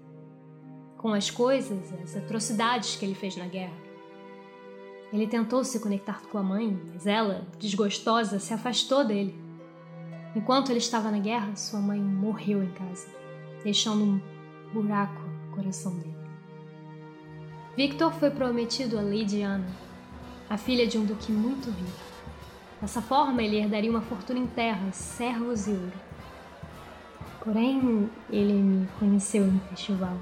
Com as coisas, as atrocidades que ele fez na guerra. Ele tentou se conectar com a mãe, mas ela, desgostosa, se afastou dele. Enquanto ele estava na guerra, sua mãe morreu em casa, deixando um buraco no coração dele. Victor foi prometido a Lady Anna, a filha de um duque muito rico. Dessa forma, ele herdaria uma fortuna em terras, servos e ouro. Porém, ele me conheceu um festival.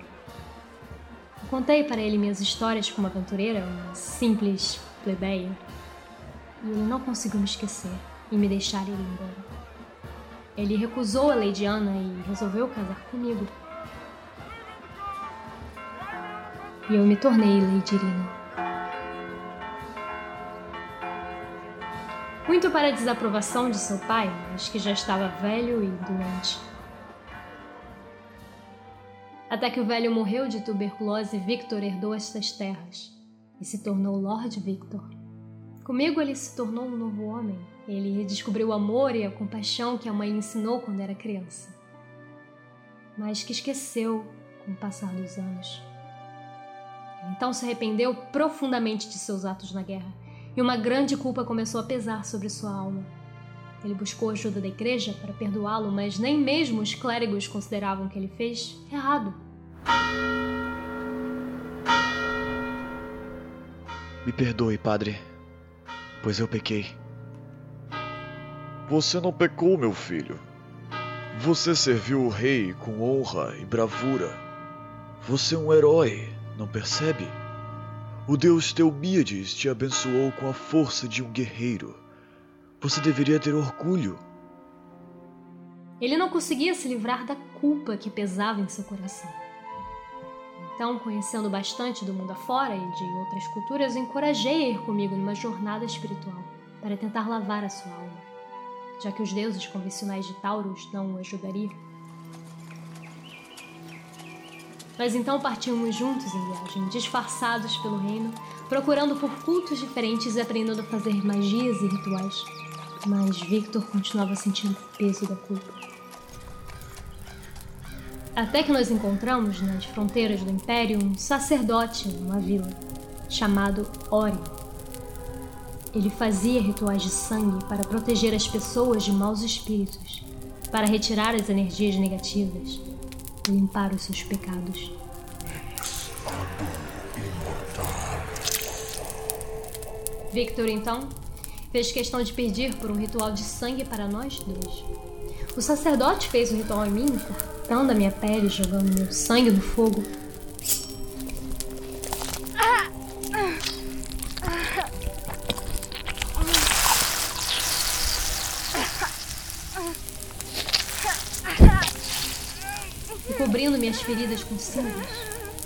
Contei para ele minhas histórias como aventureira, uma simples plebeia. E ele não conseguiu me esquecer e me deixar ir embora. Ele recusou a Lady Anna e resolveu casar comigo. E eu me tornei Lady Irina. Muito para a desaprovação de seu pai, mas que já estava velho e doente. Até que o velho morreu de tuberculose, Victor herdou estas terras e se tornou Lord Victor. Comigo ele se tornou um novo homem. Ele redescobriu o amor e a compaixão que a mãe ensinou quando era criança, mas que esqueceu com o passar dos anos. Então se arrependeu profundamente de seus atos na guerra e uma grande culpa começou a pesar sobre sua alma. Ele buscou ajuda da igreja para perdoá-lo, mas nem mesmo os clérigos consideravam que ele fez errado. Me perdoe, padre, pois eu pequei. Você não pecou, meu filho. Você serviu o rei com honra e bravura. Você é um herói, não percebe? O deus Teumíades te abençoou com a força de um guerreiro. Você deveria ter orgulho. Ele não conseguia se livrar da culpa que pesava em seu coração. Então, conhecendo bastante do mundo afora e de outras culturas, encorajei a ir comigo numa jornada espiritual para tentar lavar a sua alma, já que os deuses convencionais de Taurus não o ajudariam. Mas então partimos juntos em viagem, disfarçados pelo reino, procurando por cultos diferentes e aprendendo a fazer magias e rituais mas Victor continuava sentindo o peso da culpa. Até que nós encontramos nas fronteiras do Império um sacerdote numa vila, chamado Orion. Ele fazia rituais de sangue para proteger as pessoas de maus espíritos, para retirar as energias negativas limpar os seus pecados. Victor, então, fez questão de pedir por um ritual de sangue para nós dois. O sacerdote fez o ritual em mim, cortando a minha pele, jogando meu sangue no fogo. Feridas com cinzas,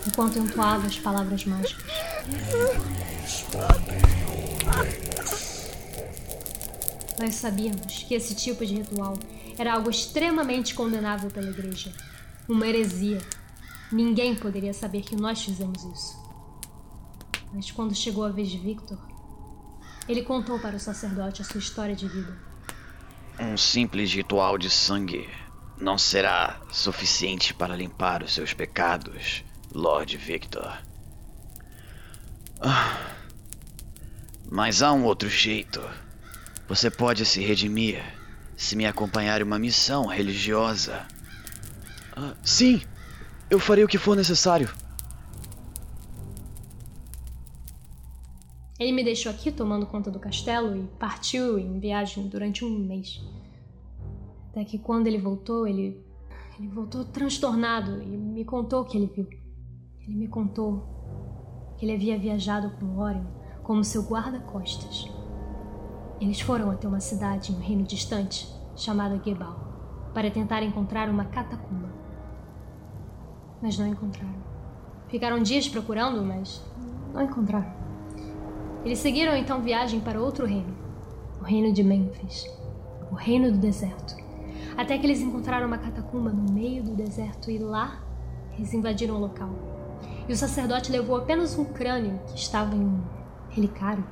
enquanto entoava as palavras mágicas. Nós sabíamos que esse tipo de ritual era algo extremamente condenável pela igreja. Uma heresia. Ninguém poderia saber que nós fizemos isso. Mas quando chegou a vez de Victor, ele contou para o sacerdote a sua história de vida. Um simples ritual de sangue não será suficiente para limpar os seus pecados, Lord Victor. Ah, mas há um outro jeito. Você pode se redimir se me acompanhar em uma missão religiosa. Ah, sim, eu farei o que for necessário. Ele me deixou aqui tomando conta do castelo e partiu em viagem durante um mês. Até que quando ele voltou, ele. Ele voltou transtornado e me contou o que ele viu. Ele me contou que ele havia viajado com Orion como seu guarda-costas eles foram até uma cidade em um reino distante, chamada Gebal, para tentar encontrar uma catacumba. Mas não encontraram. Ficaram dias procurando, mas não encontraram. Eles seguiram então viagem para outro reino, o reino de Memphis, o reino do deserto, até que eles encontraram uma catacumba no meio do deserto e lá eles invadiram o local. E o sacerdote levou apenas um crânio que estava em um relicário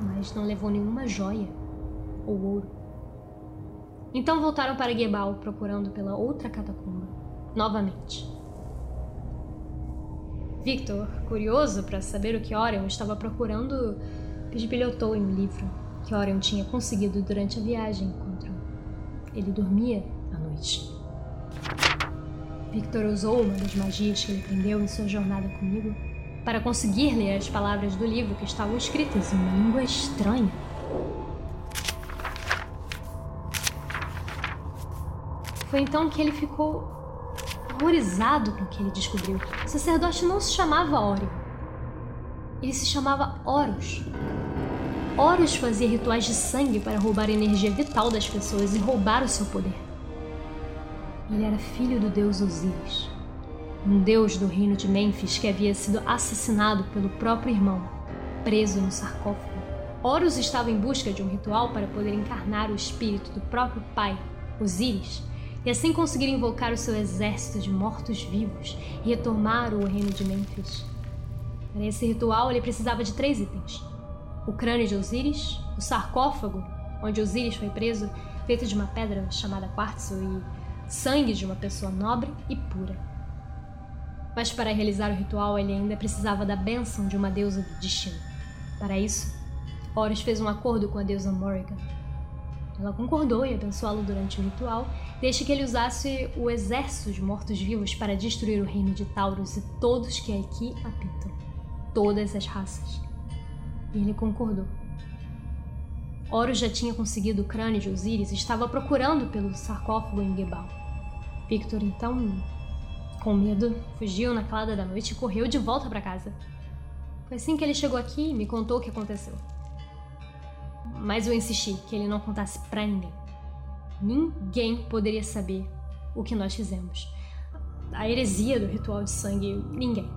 mas não levou nenhuma joia ou ouro. Então voltaram para Gebal procurando pela outra catacumba, novamente. Victor, curioso para saber o que Orion estava procurando, bisbilhotou em um livro que Orion tinha conseguido durante a viagem ele dormia à noite. Victor usou uma das magias que ele aprendeu em sua jornada comigo para conseguir ler as palavras do livro que estavam escritas em uma língua estranha. Foi então que ele ficou horrorizado com o que ele descobriu. O sacerdote não se chamava Ori. Ele se chamava Horus. Horus fazia rituais de sangue para roubar a energia vital das pessoas e roubar o seu poder. Ele era filho do deus Osíris, um deus do reino de Mênfis que havia sido assassinado pelo próprio irmão, preso no sarcófago. Horus estava em busca de um ritual para poder encarnar o espírito do próprio pai, Osíris, e assim conseguir invocar o seu exército de mortos-vivos e retomar o reino de Mênfis. Para esse ritual, ele precisava de três itens: o crânio de Osíris, o sarcófago onde Osíris foi preso, feito de uma pedra chamada quartzo, e sangue de uma pessoa nobre e pura. Mas para realizar o ritual, ele ainda precisava da bênção de uma deusa do destino. Para isso, Horus fez um acordo com a deusa Morrigan. Ela concordou em abençoá-lo durante o ritual, desde que ele usasse o exército de mortos-vivos para destruir o reino de Taurus e todos que aqui habitam. Todas as raças. Ele concordou. Horus já tinha conseguido o crânio de Osíris e estava procurando pelo sarcófago em Gebal. Victor, então, com medo, fugiu na calada da noite e correu de volta para casa. Foi assim que ele chegou aqui e me contou o que aconteceu. Mas eu insisti que ele não contasse pra ninguém. Ninguém poderia saber o que nós fizemos. A heresia do ritual de sangue, ninguém.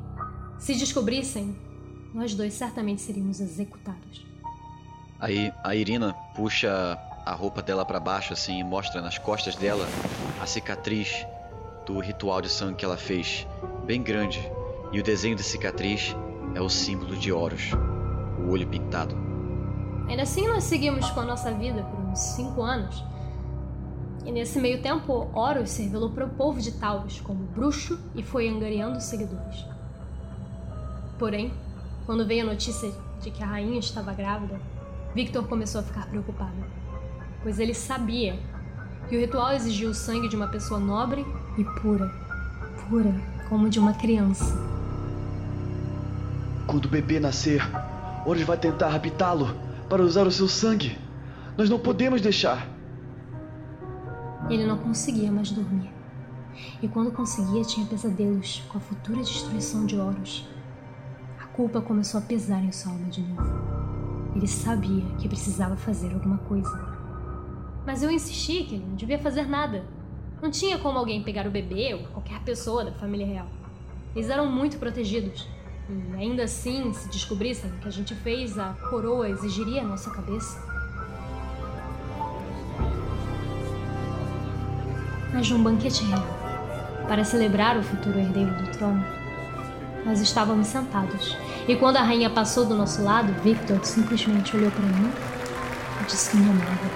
Se descobrissem, nós dois certamente seríamos executados. Aí a Irina puxa a roupa dela para baixo assim e mostra nas costas dela a cicatriz do ritual de sangue que ela fez, bem grande. E o desenho da cicatriz é o símbolo de Horus, o olho pintado. Ainda assim, nós seguimos com a nossa vida por uns cinco anos. E nesse meio tempo, Horus se revelou para o povo de Taurus como bruxo e foi angariando seguidores. Porém, quando veio a notícia de que a rainha estava grávida, Victor começou a ficar preocupado, pois ele sabia que o ritual exigia o sangue de uma pessoa nobre e pura, pura como de uma criança. Quando o bebê nascer, Horus vai tentar habitá-lo para usar o seu sangue. Nós não podemos deixar. Ele não conseguia mais dormir. E quando conseguia, tinha pesadelos com a futura destruição de Horus. Culpa começou a pesar em sua alma de novo. Ele sabia que precisava fazer alguma coisa. Mas eu insisti que ele não devia fazer nada. Não tinha como alguém pegar o bebê ou qualquer pessoa da família real. Eles eram muito protegidos. E ainda assim, se descobrissem o que a gente fez, a coroa exigiria a nossa cabeça. Mas num banquete real, para celebrar o futuro herdeiro do trono, nós estávamos sentados. E quando a rainha passou do nosso lado, Victor simplesmente olhou para mim e disse que me amava.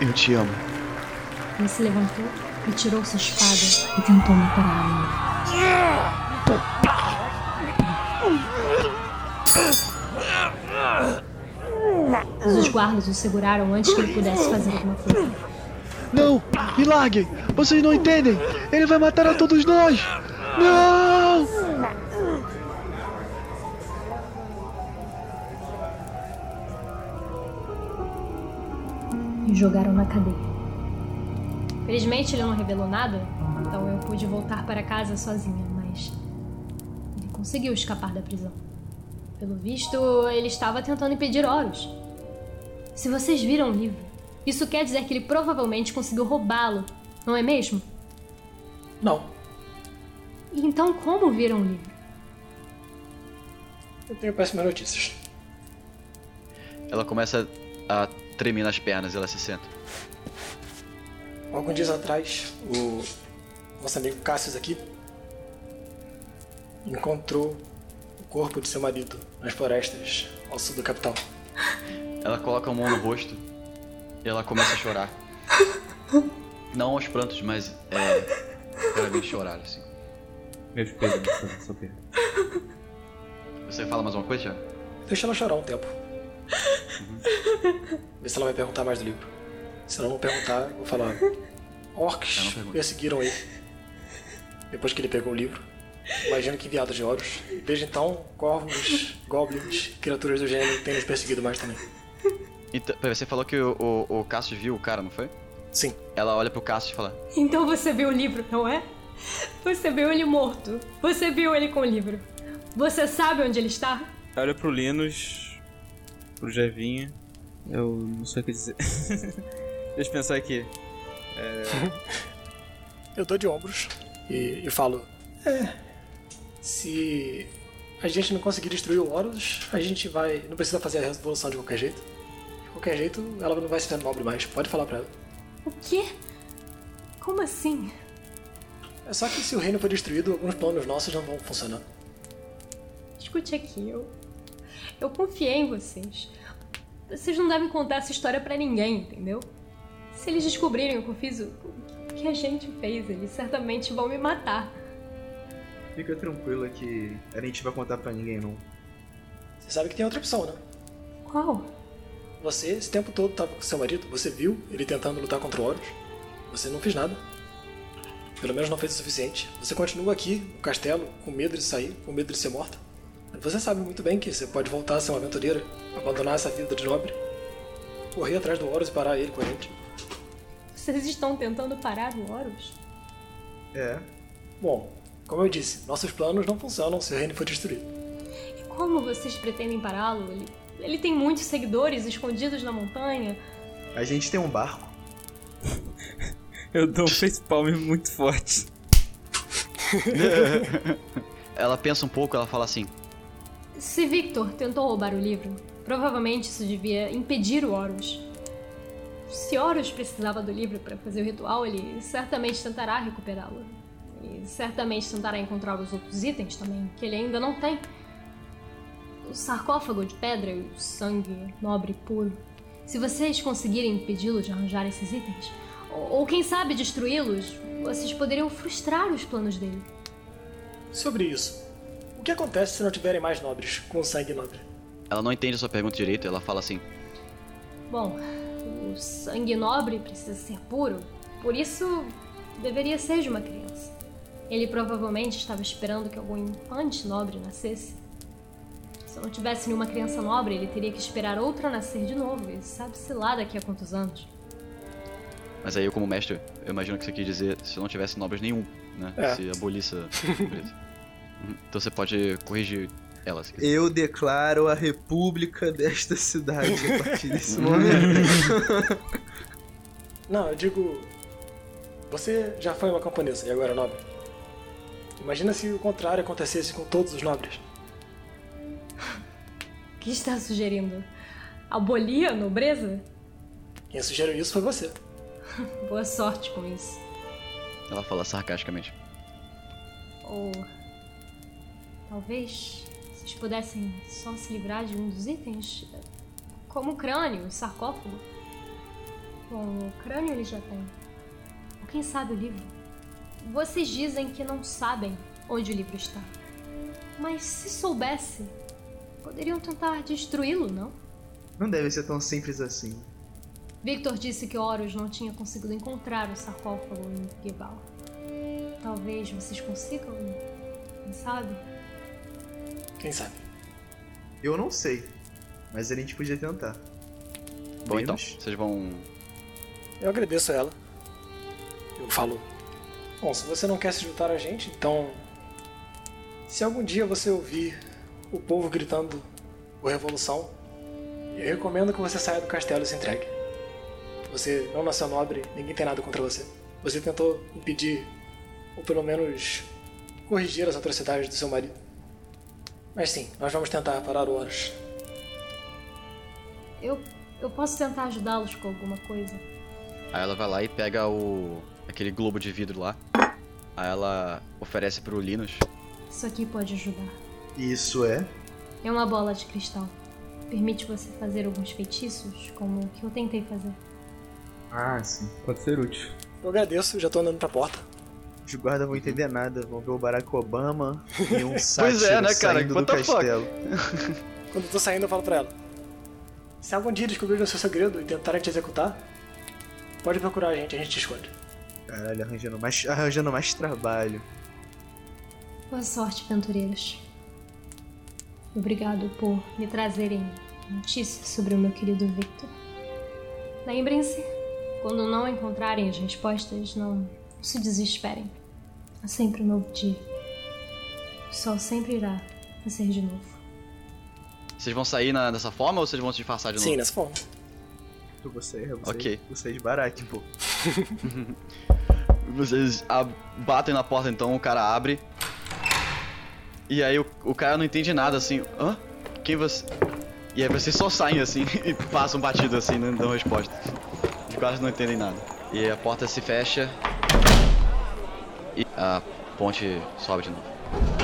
Eu te amo. Ele se levantou e tirou sua espada e tentou matar a rainha. Mas os guardas o seguraram antes que ele pudesse fazer alguma coisa. Não! Me larguem! Vocês não entendem! Ele vai matar a todos nós! Não! E jogaram na cadeia. Felizmente ele não revelou nada, então eu pude voltar para casa sozinha, mas ele conseguiu escapar da prisão. Pelo visto, ele estava tentando impedir Horus. Se vocês viram o livro, isso quer dizer que ele provavelmente conseguiu roubá-lo, não é mesmo? Não, E então como viram o livro? eu tenho péssimas notícias. Ela começa a tremer nas pernas e ela se senta. Alguns dias atrás, o nosso amigo Cassius aqui encontrou o corpo de seu marido nas florestas ao sul da capital. Ela coloca a mão no rosto e ela começa a chorar. Não aos prantos, mas é. Claramente chorar, assim. Meus pela sua perda. Você fala mais uma coisa, Thiago? Deixa ela chorar um tempo. Vê se ela vai perguntar mais do livro. Se ela não perguntar, eu vou falar. Orcs perseguiram ele. Depois que ele pegou o livro. Imagino que enviados de Horus. Desde então, corvos, goblins, criaturas do gênero têm nos perseguido mais também. Então, você falou que o, o, o Cassius viu o cara, não foi? Sim, Ela olha pro Cassius e fala: Então você viu o livro, não é? Você viu ele morto. Você viu ele com o livro. Você sabe onde ele está? Olha pro Linus, pro Jevinha. Eu não sei o que dizer. Deixa eu pensar aqui. Eu dou de ombros e, e falo: É. Se a gente não conseguir destruir o Horus, a gente vai. Não precisa fazer a revolução de qualquer jeito. De qualquer jeito, ela não vai ser nobre mais. Pode falar pra ela. O quê? Como assim? É só que se o reino for destruído, alguns planos nossos não vão funcionar. Escute aqui, eu. Eu confiei em vocês. Vocês não devem contar essa história pra ninguém, entendeu? Se eles descobrirem o que eu fiz, o o que a gente fez, eles certamente vão me matar. Fica tranquila que a gente vai contar pra ninguém, não. Você sabe que tem outra opção, né? Qual? Você, esse tempo todo, tava com seu marido, você viu ele tentando lutar contra o Horus. Você não fez nada. Pelo menos não fez o suficiente. Você continua aqui, no castelo, com medo de sair, com medo de ser morta. Você sabe muito bem que você pode voltar a ser uma aventureira, abandonar essa vida de nobre, correr atrás do Horus e parar ele com a gente. Vocês estão tentando parar o Horus? É. Bom, como eu disse, nossos planos não funcionam se o reino for destruído. E como vocês pretendem pará-lo? Ele, ele tem muitos seguidores escondidos na montanha. A gente tem um barco. Eu dou um facepalm muito forte. Ela pensa um pouco, ela fala assim: Se Victor tentou roubar o livro, provavelmente isso devia impedir o Horus. Se Horus precisava do livro para fazer o ritual, ele certamente tentará recuperá-lo. E certamente tentará encontrar os outros itens também, que ele ainda não tem. O sarcófago de pedra e o sangue nobre puro. Se vocês conseguirem impedi-lo de arranjar esses itens, ou, ou quem sabe destruí-los, vocês poderiam frustrar os planos dele. Sobre isso, o que acontece se não tiverem mais nobres com sangue nobre? Ela não entende a sua pergunta direito, ela fala assim: Bom, o sangue nobre precisa ser puro, por isso deveria ser de uma criança. Ele provavelmente estava esperando que algum infante nobre nascesse. Se não tivesse nenhuma criança nobre, ele teria que esperar outra nascer de novo, e sabe-se lá daqui a quantos anos. Mas aí eu, como mestre, eu imagino que você quis dizer se não tivesse nobres nenhum, né? É. Se abolisse a. Então você pode corrigir ela, se quiser. Eu declaro a república desta cidade a partir desse momento. Não, eu digo. Você já foi uma camponesa e agora é nobre. Imagina se o contrário acontecesse com todos os nobres. O que está sugerindo? Abolir a nobreza? Quem sugeriu isso foi você. Boa sorte com isso. Ela fala sarcasticamente. Ou. Talvez vocês pudessem só se livrar de um dos itens? Como o crânio, o sarcófago. Bom, o crânio ele já tem. Ou quem sabe o livro? Vocês dizem que não sabem onde o livro está. Mas se soubesse, poderiam tentar destruí-lo, não? Não deve ser tão simples assim. Victor disse que Horus não tinha conseguido encontrar o sarcófago em Gibal. Talvez vocês consigam, quem sabe? Quem sabe? Eu não sei, mas a gente podia tentar. Bom, então, vocês vão. Eu agradeço a ela. Eu falo. Bom, se você não quer se juntar a gente, então. Se algum dia você ouvir o povo gritando por revolução, eu recomendo que você saia do castelo e se entregue. Você não nasceu nobre, ninguém tem nada contra você. Você tentou impedir, ou pelo menos corrigir as atrocidades do seu marido. Mas sim, nós vamos tentar parar o Horus. Eu, eu posso tentar ajudá-los com alguma coisa. Aí ela vai lá e pega o. aquele globo de vidro lá. Aí ela oferece pro Linus. Isso aqui pode ajudar. Isso é? É uma bola de cristal. Permite você fazer alguns feitiços, como o que eu tentei fazer. Ah, sim. Pode ser útil. Eu agradeço, já tô andando pra porta. Os guardas vão entender nada. Vão ver o Barack Obama e um sátiro é, né, cara? saindo What do the fuck? castelo. Quando eu tô saindo, eu falo pra ela: Se algum dia descobrirem o seu segredo e tentarem te executar, pode procurar a gente, a gente te esconde. Caralho, arranjando mais, arranjando mais trabalho. Boa sorte, aventureiros. Obrigado por me trazerem notícias sobre o meu querido Victor. Lembrem-se, quando não encontrarem as respostas, não se desesperem. Há sempre um novo dia. O sol sempre irá nascer de novo. Vocês vão sair na, dessa forma ou vocês vão se disfarçar de novo? Sim, nessa forma. Eu vou sair, eu vou Ok. sair, vou sair de baraque, pô. Vocês batem na porta então, o cara abre. E aí o, o cara não entende nada assim. Hã? Quem você. E aí vocês só saem assim e passam batido assim, não dão resposta. Os caras não entendem nada. E aí a porta se fecha. E a ponte sobe de novo.